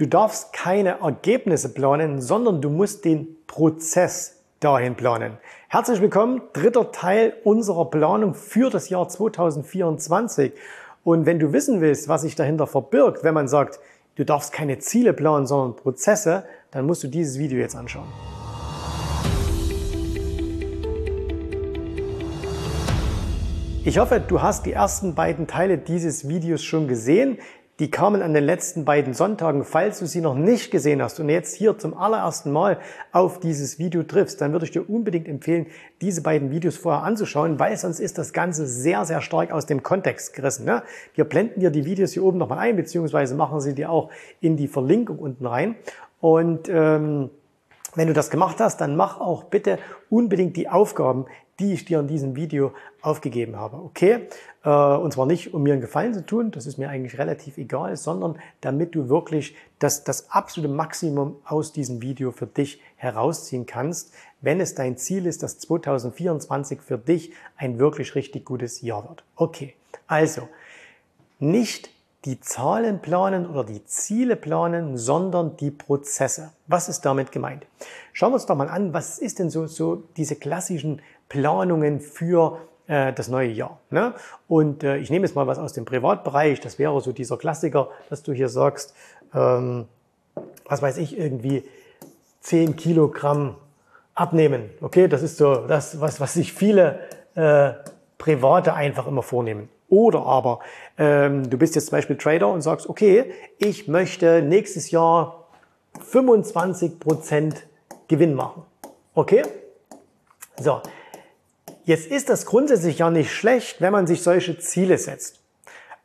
Du darfst keine Ergebnisse planen, sondern du musst den Prozess dahin planen. Herzlich willkommen, dritter Teil unserer Planung für das Jahr 2024. Und wenn du wissen willst, was sich dahinter verbirgt, wenn man sagt, du darfst keine Ziele planen, sondern Prozesse, dann musst du dieses Video jetzt anschauen. Ich hoffe, du hast die ersten beiden Teile dieses Videos schon gesehen. Die kamen an den letzten beiden Sonntagen. Falls du sie noch nicht gesehen hast und jetzt hier zum allerersten Mal auf dieses Video triffst, dann würde ich dir unbedingt empfehlen, diese beiden Videos vorher anzuschauen, weil sonst ist das Ganze sehr, sehr stark aus dem Kontext gerissen. Ne? Wir blenden dir die Videos hier oben nochmal ein, beziehungsweise machen sie dir auch in die Verlinkung unten rein. Und ähm, wenn du das gemacht hast, dann mach auch bitte unbedingt die Aufgaben, die ich dir in diesem Video aufgegeben habe. Okay? Äh, und zwar nicht, um mir einen Gefallen zu tun, das ist mir eigentlich relativ egal, sondern damit du wirklich das, das absolute Maximum aus diesem Video für dich herausziehen kannst, wenn es dein Ziel ist, dass 2024 für dich ein wirklich richtig gutes Jahr wird. Okay, also nicht die Zahlen planen oder die Ziele planen, sondern die Prozesse. Was ist damit gemeint? Schauen wir uns doch mal an, was ist denn so, so diese klassischen Planungen für äh, das neue Jahr. Ne? Und äh, ich nehme jetzt mal was aus dem Privatbereich. Das wäre so dieser Klassiker, dass du hier sagst, ähm, was weiß ich, irgendwie 10 Kilogramm abnehmen. Okay, das ist so das, was, was sich viele äh, Private einfach immer vornehmen. Oder aber ähm, du bist jetzt zum Beispiel Trader und sagst, okay, ich möchte nächstes Jahr 25% Gewinn machen. Okay? So, jetzt ist das grundsätzlich ja nicht schlecht, wenn man sich solche Ziele setzt.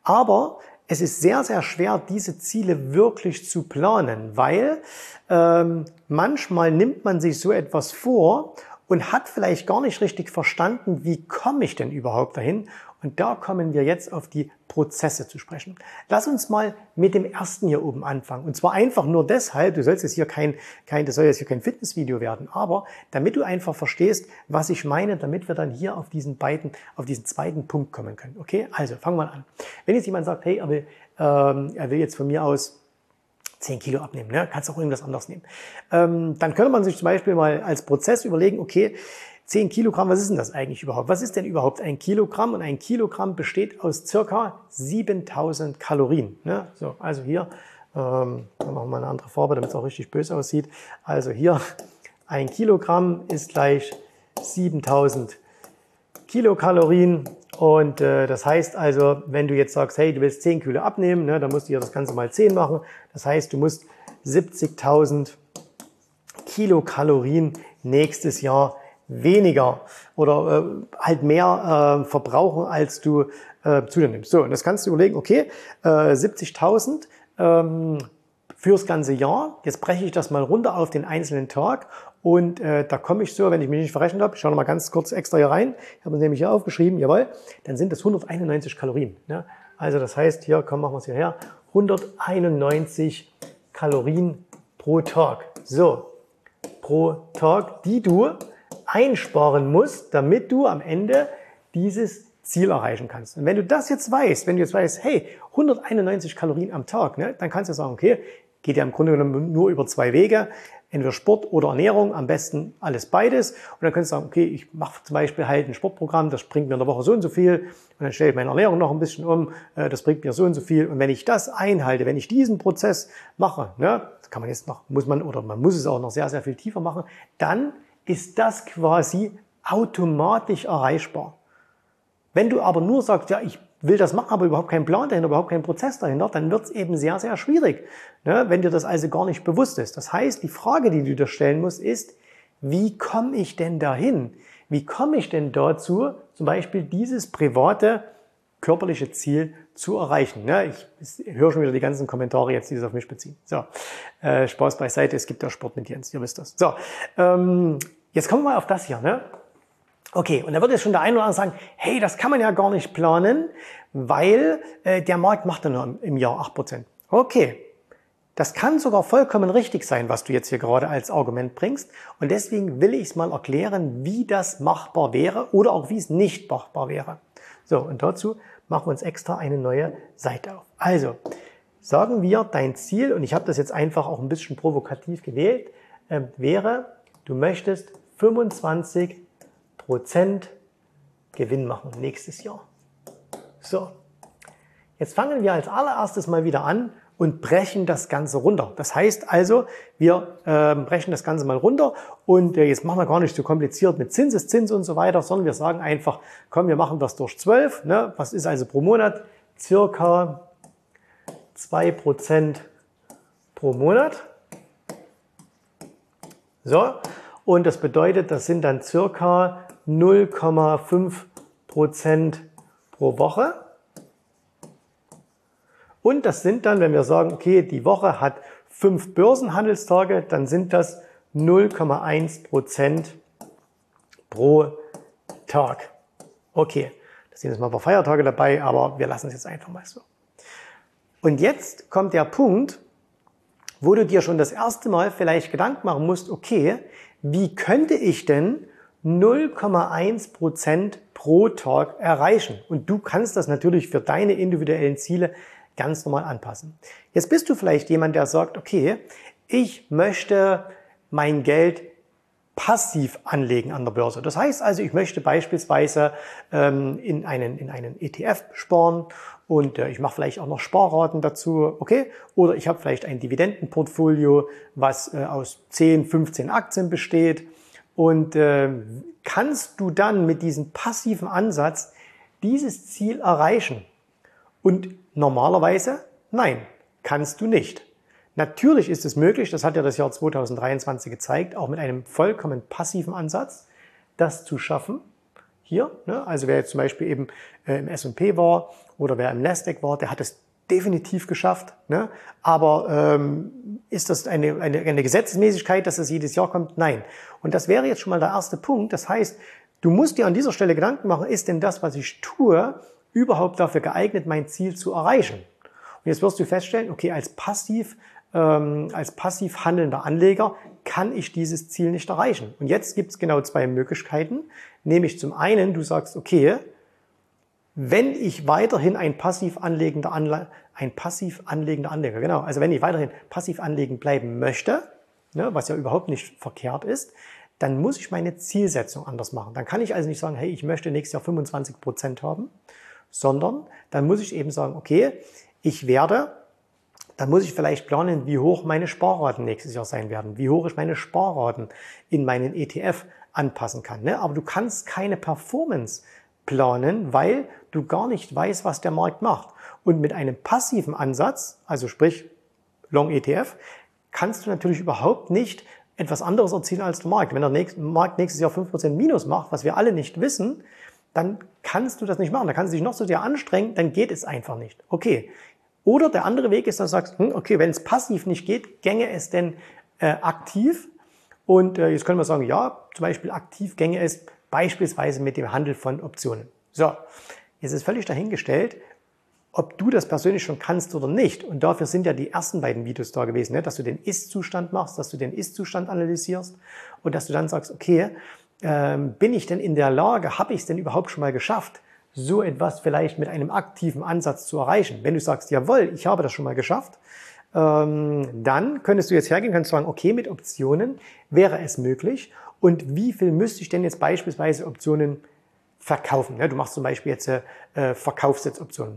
Aber es ist sehr, sehr schwer, diese Ziele wirklich zu planen, weil ähm, manchmal nimmt man sich so etwas vor und hat vielleicht gar nicht richtig verstanden, wie komme ich denn überhaupt dahin und da kommen wir jetzt auf die Prozesse zu sprechen. Lass uns mal mit dem ersten hier oben anfangen. Und zwar einfach nur deshalb, du sollst jetzt hier kein, kein, das soll jetzt hier kein Fitnessvideo werden, aber damit du einfach verstehst, was ich meine, damit wir dann hier auf diesen beiden, auf diesen zweiten Punkt kommen können. Okay? Also, fangen wir an. Wenn jetzt jemand sagt, hey, er will, ähm, er will jetzt von mir aus 10 Kilo abnehmen, ne? kannst auch irgendwas anderes nehmen. Ähm, dann könnte man sich zum Beispiel mal als Prozess überlegen, okay, 10 Kilogramm, was ist denn das eigentlich überhaupt? Was ist denn überhaupt ein Kilogramm? Und ein Kilogramm besteht aus circa 7000 Kalorien. Ne? So, also hier, ähm, dann machen wir mal eine andere Farbe, damit es auch richtig böse aussieht. Also hier, ein Kilogramm ist gleich 7000 Kilokalorien. Und äh, das heißt also, wenn du jetzt sagst, hey, du willst 10 Kilo abnehmen, ne, dann musst du ja das Ganze mal 10 machen. Das heißt, du musst 70.000 Kilokalorien nächstes Jahr weniger oder äh, halt mehr äh, verbrauchen, als du äh, zu dir nimmst. So, und das kannst du überlegen, okay, äh, 70.000 ähm, fürs ganze Jahr. Jetzt breche ich das mal runter auf den einzelnen Tag und äh, da komme ich so, wenn ich mich nicht verrechnet habe, ich schaue noch mal ganz kurz extra hier rein, ich habe es nämlich hier aufgeschrieben, jawohl, dann sind es 191 Kalorien. Ne? Also das heißt, hier, komm, machen wir es hierher, 191 Kalorien pro Tag. So, pro Tag, die du einsparen musst, damit du am Ende dieses Ziel erreichen kannst. Und wenn du das jetzt weißt, wenn du jetzt weißt, hey, 191 Kalorien am Tag, ne, dann kannst du sagen, okay, geht ja im Grunde genommen nur über zwei Wege, entweder Sport oder Ernährung, am besten alles beides. Und dann kannst du sagen, okay, ich mache zum Beispiel halt ein Sportprogramm, das bringt mir in der Woche so und so viel. Und dann stelle ich meine Ernährung noch ein bisschen um, äh, das bringt mir so und so viel. Und wenn ich das einhalte, wenn ich diesen Prozess mache, ne, das kann man jetzt noch, muss man, oder man muss es auch noch sehr, sehr viel tiefer machen, dann ist das quasi automatisch erreichbar. Wenn du aber nur sagst, ja, ich will das machen, aber überhaupt keinen Plan dahinter, überhaupt keinen Prozess dahinter, dann wird es eben sehr, sehr schwierig, ne, wenn dir das also gar nicht bewusst ist. Das heißt, die Frage, die du dir stellen musst, ist, wie komme ich denn dahin? Wie komme ich denn dazu, zum Beispiel dieses private körperliche Ziel zu erreichen. Ja, ich, ich höre schon wieder die ganzen Kommentare jetzt, die sich auf mich beziehen. So, äh, Spaß beiseite, es gibt ja Sport mit Jens, ihr wisst das. So, ähm, jetzt kommen wir mal auf das hier. Ne? Okay, und da wird jetzt schon der eine oder andere sagen, hey, das kann man ja gar nicht planen, weil äh, der Markt macht ja nur im, im Jahr 8%. Okay, das kann sogar vollkommen richtig sein, was du jetzt hier gerade als Argument bringst. Und deswegen will ich es mal erklären, wie das machbar wäre oder auch wie es nicht machbar wäre. So, und dazu machen wir uns extra eine neue Seite auf. Also, sagen wir, dein Ziel, und ich habe das jetzt einfach auch ein bisschen provokativ gewählt, äh, wäre, du möchtest 25 Prozent Gewinn machen nächstes Jahr. So, jetzt fangen wir als allererstes mal wieder an und brechen das Ganze runter. Das heißt also, wir äh, brechen das Ganze mal runter und äh, jetzt machen wir gar nicht so kompliziert mit Zinseszins und so weiter, sondern wir sagen einfach, komm, wir machen das durch 12. Ne? Was ist also pro Monat? Circa 2% pro Monat. So, und das bedeutet, das sind dann circa 0,5 Prozent pro Woche. Und das sind dann, wenn wir sagen, okay, die Woche hat fünf Börsenhandelstage, dann sind das 0,1 Prozent pro Tag. Okay, da sind jetzt mal ein paar Feiertage dabei, aber wir lassen es jetzt einfach mal so. Und jetzt kommt der Punkt, wo du dir schon das erste Mal vielleicht Gedanken machen musst, okay, wie könnte ich denn 0,1 Prozent pro Tag erreichen? Und du kannst das natürlich für deine individuellen Ziele ganz normal anpassen. Jetzt bist du vielleicht jemand, der sagt, okay, ich möchte mein Geld passiv anlegen an der Börse. Das heißt also, ich möchte beispielsweise ähm, in, einen, in einen ETF sparen und äh, ich mache vielleicht auch noch Sparraten dazu, okay? Oder ich habe vielleicht ein Dividendenportfolio, was äh, aus 10, 15 Aktien besteht. Und äh, kannst du dann mit diesem passiven Ansatz dieses Ziel erreichen? Und normalerweise, nein, kannst du nicht. Natürlich ist es möglich, das hat ja das Jahr 2023 gezeigt, auch mit einem vollkommen passiven Ansatz, das zu schaffen. Hier, ne? also wer jetzt zum Beispiel eben äh, im S&P war oder wer im Nasdaq war, der hat es definitiv geschafft. Ne? Aber ähm, ist das eine, eine, eine Gesetzmäßigkeit, dass das jedes Jahr kommt? Nein. Und das wäre jetzt schon mal der erste Punkt. Das heißt, du musst dir an dieser Stelle Gedanken machen, ist denn das, was ich tue, überhaupt dafür geeignet, mein Ziel zu erreichen? Und jetzt wirst du feststellen, okay, als passiv ähm, als passiv handelnder Anleger kann ich dieses Ziel nicht erreichen. Und jetzt gibt es genau zwei Möglichkeiten. Nämlich zum einen, du sagst, okay, wenn ich weiterhin ein passiv anlegender Anle ein passiv anlegender Anleger, genau, also wenn ich weiterhin passiv anlegen bleiben möchte, ne, was ja überhaupt nicht verkehrt ist, dann muss ich meine Zielsetzung anders machen. Dann kann ich also nicht sagen, hey, ich möchte nächstes Jahr 25 Prozent haben, sondern dann muss ich eben sagen, okay, ich werde, dann muss ich vielleicht planen, wie hoch meine Sparraten nächstes Jahr sein werden, wie hoch ich meine Sparraten in meinen ETF anpassen kann. Ne? Aber du kannst keine Performance planen, weil du gar nicht weißt, was der Markt macht. Und mit einem passiven Ansatz, also sprich Long ETF, kannst du natürlich überhaupt nicht etwas anderes erzielen als der Markt. Wenn der Markt nächstes Jahr 5% Minus macht, was wir alle nicht wissen, dann kannst du das nicht machen. Da kannst du dich noch so sehr anstrengen, dann geht es einfach nicht. Okay. Oder der andere Weg ist, dass du sagst, hm, okay, wenn es passiv nicht geht, gänge es denn äh, aktiv? Und äh, jetzt können wir sagen, ja, zum Beispiel aktiv gänge es beispielsweise mit dem Handel von Optionen. So, jetzt ist völlig dahingestellt, ob du das persönlich schon kannst oder nicht. Und dafür sind ja die ersten beiden Videos da gewesen, ne? dass du den Ist-Zustand machst, dass du den Ist-Zustand analysierst und dass du dann sagst, okay, ähm, bin ich denn in der Lage, habe ich es denn überhaupt schon mal geschafft, so etwas vielleicht mit einem aktiven Ansatz zu erreichen? Wenn du sagst, jawohl, ich habe das schon mal geschafft, ähm, dann könntest du jetzt hergehen, kannst sagen, okay, mit Optionen wäre es möglich und wie viel müsste ich denn jetzt beispielsweise Optionen verkaufen? Du machst zum Beispiel jetzt äh,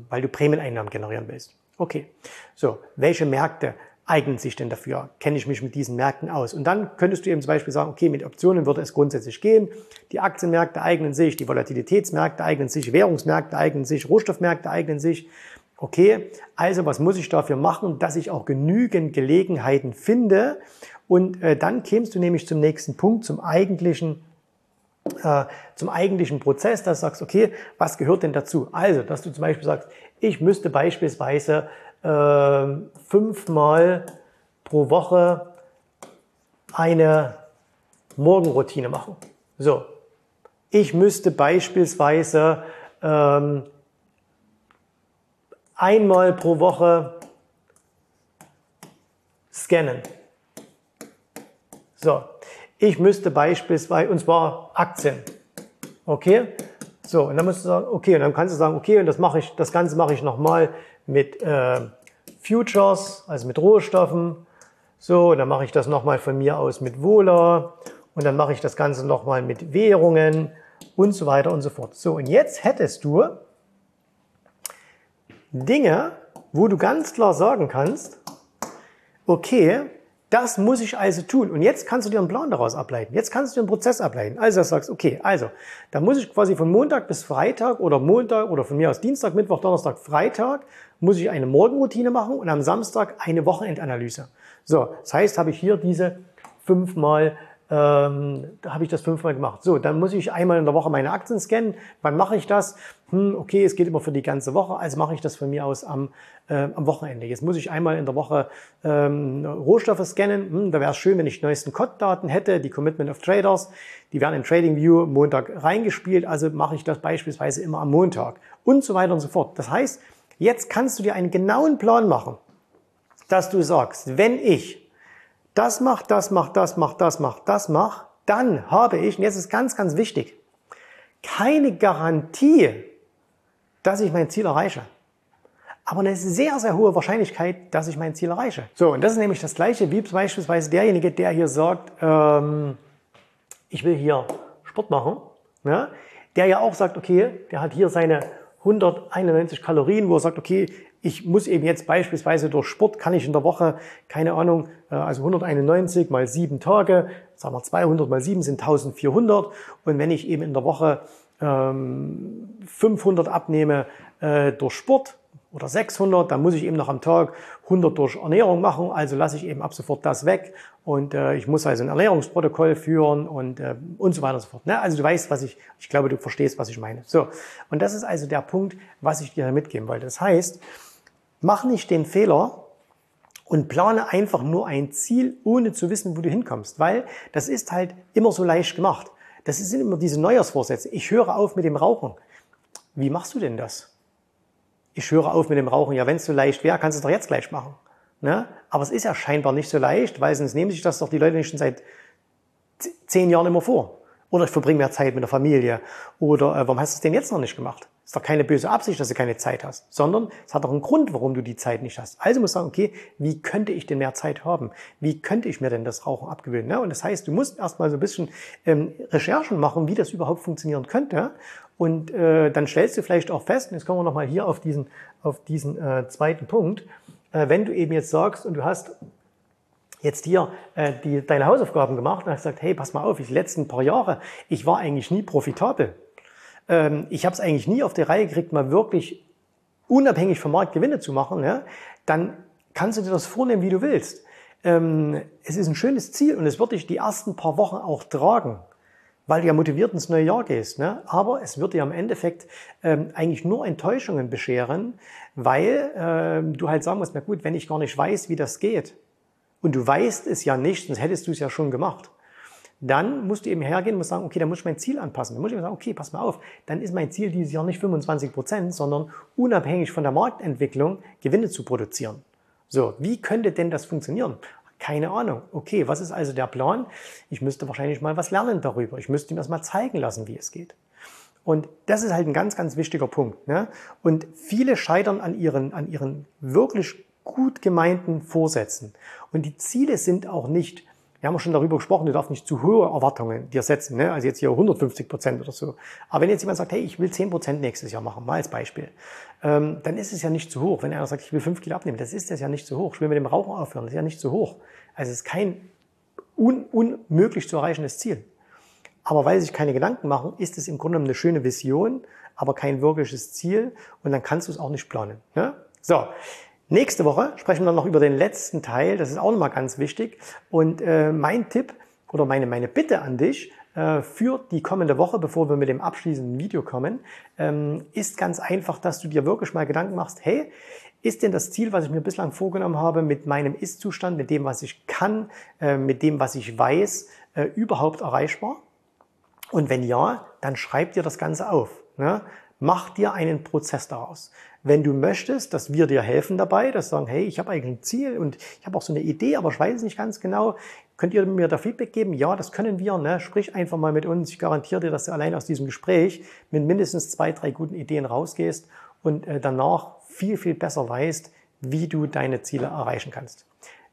weil du Prämieneinnahmen generieren willst. Okay, so, welche Märkte eignen sich denn dafür? Kenne ich mich mit diesen Märkten aus? Und dann könntest du eben zum Beispiel sagen, okay, mit Optionen würde es grundsätzlich gehen. Die Aktienmärkte eignen sich, die Volatilitätsmärkte eignen sich, Währungsmärkte eignen sich, Rohstoffmärkte eignen sich. Okay, also was muss ich dafür machen, dass ich auch genügend Gelegenheiten finde? Und äh, dann kämst du nämlich zum nächsten Punkt, zum eigentlichen äh, zum eigentlichen Prozess, dass du sagst, okay, was gehört denn dazu? Also, dass du zum Beispiel sagst, ich müsste beispielsweise äh, fünfmal pro Woche eine Morgenroutine machen. So, ich müsste beispielsweise ähm, einmal pro Woche scannen. So, ich müsste beispielsweise, und zwar Aktien. Okay? So, und dann musst du sagen, okay, und dann kannst du sagen, okay, und das mache ich, das Ganze mache ich nochmal mit äh, Futures, also mit Rohstoffen. So, dann mache ich das nochmal von mir aus mit Vola und dann mache ich das Ganze nochmal mit Währungen und so weiter und so fort. So, und jetzt hättest du Dinge, wo du ganz klar sagen kannst, okay, das muss ich also tun. Und jetzt kannst du dir einen Plan daraus ableiten. Jetzt kannst du dir einen Prozess ableiten. Also sagst, okay, also, da muss ich quasi von Montag bis Freitag oder Montag oder von mir aus Dienstag, Mittwoch, Donnerstag, Freitag, muss ich eine Morgenroutine machen und am Samstag eine Wochenendanalyse. So, das heißt, habe ich hier diese fünfmal ähm, da habe ich das fünfmal gemacht. So, dann muss ich einmal in der Woche meine Aktien scannen. Wann mache ich das? Hm, okay, es geht immer für die ganze Woche, also mache ich das von mir aus am, äh, am Wochenende. Jetzt muss ich einmal in der Woche ähm, Rohstoffe scannen. Hm, da wäre es schön, wenn ich die neuesten COD-Daten hätte, die Commitment of Traders. Die werden in TradingView Montag reingespielt, also mache ich das beispielsweise immer am Montag und so weiter und so fort. Das heißt, jetzt kannst du dir einen genauen Plan machen, dass du sagst, wenn ich das macht, das macht, das macht, das macht, das macht, dann habe ich, und jetzt ist ganz, ganz wichtig, keine Garantie, dass ich mein Ziel erreiche. Aber eine sehr, sehr hohe Wahrscheinlichkeit, dass ich mein Ziel erreiche. So, und das ist nämlich das Gleiche wie beispielsweise derjenige, der hier sagt, ähm, ich will hier Sport machen, ja, der ja auch sagt, okay, der hat hier seine 191 Kalorien, wo er sagt, okay, ich muss eben jetzt beispielsweise durch Sport, kann ich in der Woche, keine Ahnung, äh, also 191 mal sieben Tage, sagen wir 200 mal sieben sind 1400. Und wenn ich eben in der Woche ähm, 500 abnehme äh, durch Sport, oder 600, dann muss ich eben noch am Tag 100 durch Ernährung machen, also lasse ich eben ab sofort das weg und äh, ich muss also ein Ernährungsprotokoll führen und, äh, und so weiter und so fort. Ne? Also du weißt, was ich, ich glaube, du verstehst, was ich meine. So, und das ist also der Punkt, was ich dir mitgeben wollte. Das heißt, mach nicht den Fehler, und plane einfach nur ein Ziel, ohne zu wissen, wo du hinkommst, weil das ist halt immer so leicht gemacht. Das sind immer diese Neujahrsvorsätze. Ich höre auf mit dem Rauchen. Wie machst du denn das? ich höre auf mit dem Rauchen. Ja, wenn es so leicht wäre, kannst du es doch jetzt gleich machen. Ne? Aber es ist ja scheinbar nicht so leicht, weil sonst nehmen sich das doch die Leute nicht schon seit zehn Jahren immer vor. Oder ich verbringe mehr Zeit mit der Familie. Oder äh, warum hast du es denn jetzt noch nicht gemacht? Ist doch keine böse Absicht, dass du keine Zeit hast, sondern es hat doch einen Grund, warum du die Zeit nicht hast. Also musst du sagen, okay, wie könnte ich denn mehr Zeit haben? Wie könnte ich mir denn das Rauchen abgewöhnen? Ne? Und das heißt, du musst erstmal so ein bisschen ähm, Recherchen machen, wie das überhaupt funktionieren könnte. Und äh, dann stellst du vielleicht auch fest, und jetzt kommen wir nochmal hier auf diesen, auf diesen äh, zweiten Punkt, äh, wenn du eben jetzt sagst und du hast jetzt hier äh, die, deine Hausaufgaben gemacht und hast gesagt, hey, pass mal auf, die letzten paar Jahre, ich war eigentlich nie profitabel. Ähm, ich habe es eigentlich nie auf die Reihe gekriegt, mal wirklich unabhängig vom Markt Gewinne zu machen. Ja? Dann kannst du dir das vornehmen, wie du willst. Ähm, es ist ein schönes Ziel und es wird dich die ersten paar Wochen auch tragen weil du ja motiviert ins neue Jahr gehst. Ne? Aber es wird dir im Endeffekt ähm, eigentlich nur Enttäuschungen bescheren, weil ähm, du halt sagen musst, na gut, wenn ich gar nicht weiß, wie das geht, und du weißt es ja nicht, sonst hättest du es ja schon gemacht, dann musst du eben hergehen und sagen, okay, dann muss ich mein Ziel anpassen. Dann muss ich eben sagen, okay, pass mal auf, dann ist mein Ziel dieses Jahr nicht 25 Prozent, sondern unabhängig von der Marktentwicklung Gewinne zu produzieren. So, wie könnte denn das funktionieren? Keine Ahnung. Okay, was ist also der Plan? Ich müsste wahrscheinlich mal was lernen darüber. Ich müsste ihm das mal zeigen lassen, wie es geht. Und das ist halt ein ganz, ganz wichtiger Punkt. Ne? Und viele scheitern an ihren, an ihren wirklich gut gemeinten Vorsätzen. Und die Ziele sind auch nicht wir haben schon darüber gesprochen, du darfst nicht zu hohe Erwartungen dir setzen, ne? also jetzt hier 150 Prozent oder so. Aber wenn jetzt jemand sagt, hey, ich will 10 Prozent nächstes Jahr machen, mal als Beispiel, ähm, dann ist es ja nicht zu hoch. Wenn einer sagt, ich will 5 Kilo abnehmen, das ist das ja nicht zu hoch. Ich will mit dem Rauchen aufhören, das ist ja nicht zu hoch. Also es ist kein un unmöglich zu erreichendes Ziel. Aber weil sie sich keine Gedanken machen, ist es im Grunde eine schöne Vision, aber kein wirkliches Ziel und dann kannst du es auch nicht planen. Ne? So, Nächste Woche sprechen wir dann noch über den letzten Teil. Das ist auch nochmal ganz wichtig. Und äh, mein Tipp oder meine, meine Bitte an dich äh, für die kommende Woche, bevor wir mit dem abschließenden Video kommen, ähm, ist ganz einfach, dass du dir wirklich mal Gedanken machst, hey, ist denn das Ziel, was ich mir bislang vorgenommen habe, mit meinem Ist-Zustand, mit dem, was ich kann, äh, mit dem, was ich weiß, äh, überhaupt erreichbar? Und wenn ja, dann schreib dir das Ganze auf. Ne? Mach dir einen Prozess daraus. Wenn du möchtest, dass wir dir helfen dabei, dass sagen, hey, ich habe eigentlich ein Ziel und ich habe auch so eine Idee, aber ich weiß es nicht ganz genau, könnt ihr mir da Feedback geben? Ja, das können wir. Ne? Sprich einfach mal mit uns. Ich garantiere dir, dass du allein aus diesem Gespräch mit mindestens zwei, drei guten Ideen rausgehst und äh, danach viel, viel besser weißt, wie du deine Ziele erreichen kannst.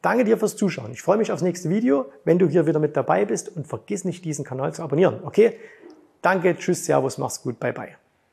Danke dir fürs Zuschauen. Ich freue mich aufs nächste Video, wenn du hier wieder mit dabei bist und vergiss nicht, diesen Kanal zu abonnieren. Okay? Danke, tschüss, servus, mach's gut, bye bye.